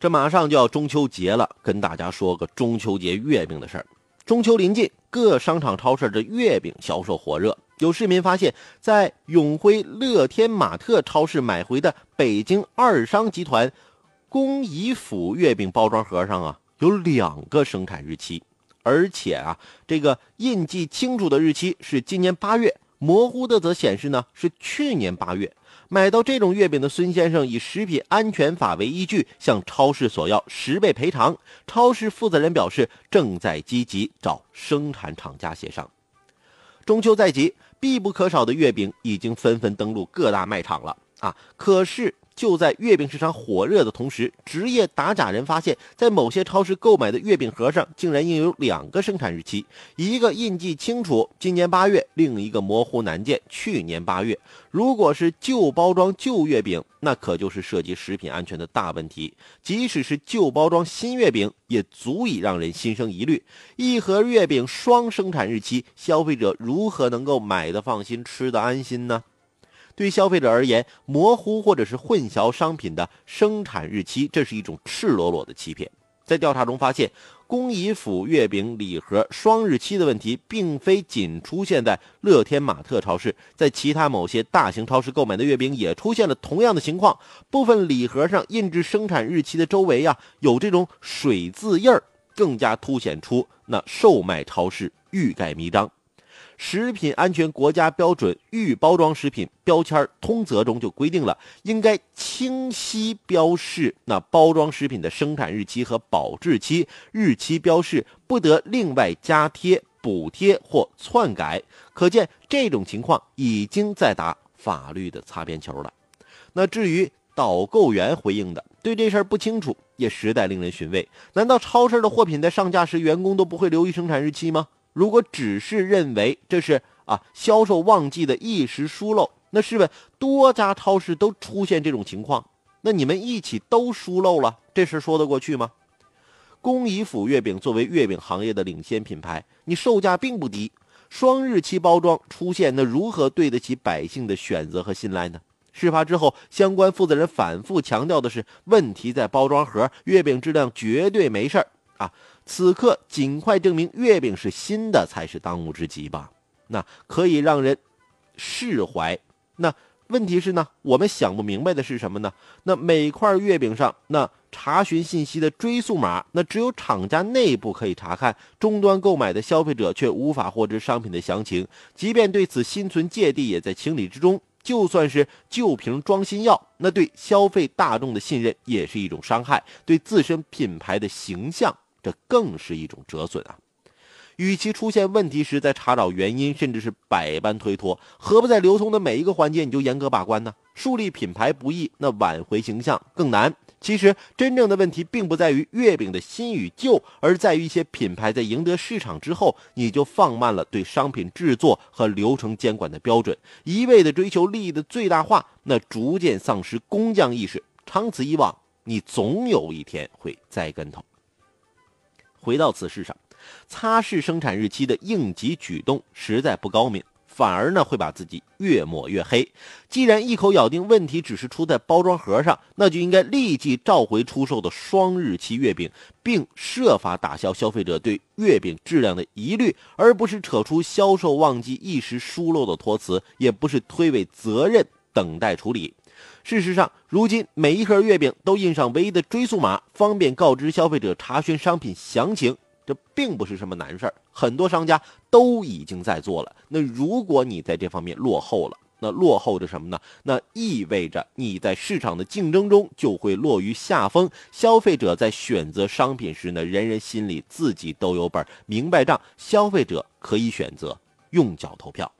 这马上就要中秋节了，跟大家说个中秋节月饼的事儿。中秋临近，各商场、超市的月饼销售火热。有市民发现，在永辉乐天玛特超市买回的北京二商集团工怡府月饼包装盒上啊，有两个生产日期，而且啊，这个印记清楚的日期是今年八月，模糊的则显示呢是去年八月。买到这种月饼的孙先生以食品安全法为依据，向超市索要十倍赔偿。超市负责人表示，正在积极找生产厂家协商。中秋在即，必不可少的月饼已经纷纷登陆各大卖场了啊！可是。就在月饼市场火热的同时，职业打假人发现，在某些超市购买的月饼盒上竟然印有两个生产日期，一个印记清楚今年八月，另一个模糊难见去年八月。如果是旧包装旧月饼，那可就是涉及食品安全的大问题；即使是旧包装新月饼，也足以让人心生疑虑。一盒月饼双生产日期，消费者如何能够买的放心，吃的安心呢？对消费者而言，模糊或者是混淆商品的生产日期，这是一种赤裸裸的欺骗。在调查中发现，工艺府月饼礼盒双日期的问题，并非仅出现在乐天玛特超市，在其他某些大型超市购买的月饼也出现了同样的情况。部分礼盒上印制生产日期的周围呀，有这种水字印儿，更加凸显出那售卖超市欲盖弥彰。食品安全国家标准《预包装食品标签通则》中就规定了，应该清晰标示那包装食品的生产日期和保质期，日期标示不得另外加贴、补贴或篡改。可见这种情况已经在打法律的擦边球了。那至于导购员回应的，对这事儿不清楚，也实在令人寻味。难道超市的货品在上架时，员工都不会留意生产日期吗？如果只是认为这是啊销售旺季的一时疏漏，那试问多家超市都出现这种情况，那你们一起都疏漏了，这事说得过去吗？工艺府月饼作为月饼行业的领先品牌，你售价并不低，双日期包装出现，那如何对得起百姓的选择和信赖呢？事发之后，相关负责人反复强调的是，问题在包装盒，月饼质量绝对没事儿啊。此刻尽快证明月饼是新的才是当务之急吧，那可以让人释怀。那问题是呢，我们想不明白的是什么呢？那每块月饼上那查询信息的追溯码，那只有厂家内部可以查看，终端购买的消费者却无法获知商品的详情。即便对此心存芥蒂，也在情理之中。就算是旧瓶装新药，那对消费大众的信任也是一种伤害，对自身品牌的形象。这更是一种折损啊！与其出现问题时再查找原因，甚至是百般推脱，何不在流通的每一个环节你就严格把关呢？树立品牌不易，那挽回形象更难。其实，真正的问题并不在于月饼的新与旧，而在于一些品牌在赢得市场之后，你就放慢了对商品制作和流程监管的标准，一味的追求利益的最大化，那逐渐丧失工匠意识。长此以往，你总有一天会栽跟头。回到此事上，擦拭生产日期的应急举动实在不高明，反而呢会把自己越抹越黑。既然一口咬定问题只是出在包装盒上，那就应该立即召回出售的双日期月饼，并设法打消消费者对月饼质量的疑虑，而不是扯出销售旺季一时疏漏的托词，也不是推诿责任等待处理。事实上，如今每一盒月饼都印上唯一的追溯码，方便告知消费者查询商品详情。这并不是什么难事儿，很多商家都已经在做了。那如果你在这方面落后了，那落后着什么呢？那意味着你在市场的竞争中就会落于下风。消费者在选择商品时呢，人人心里自己都有本，明白账。消费者可以选择用脚投票。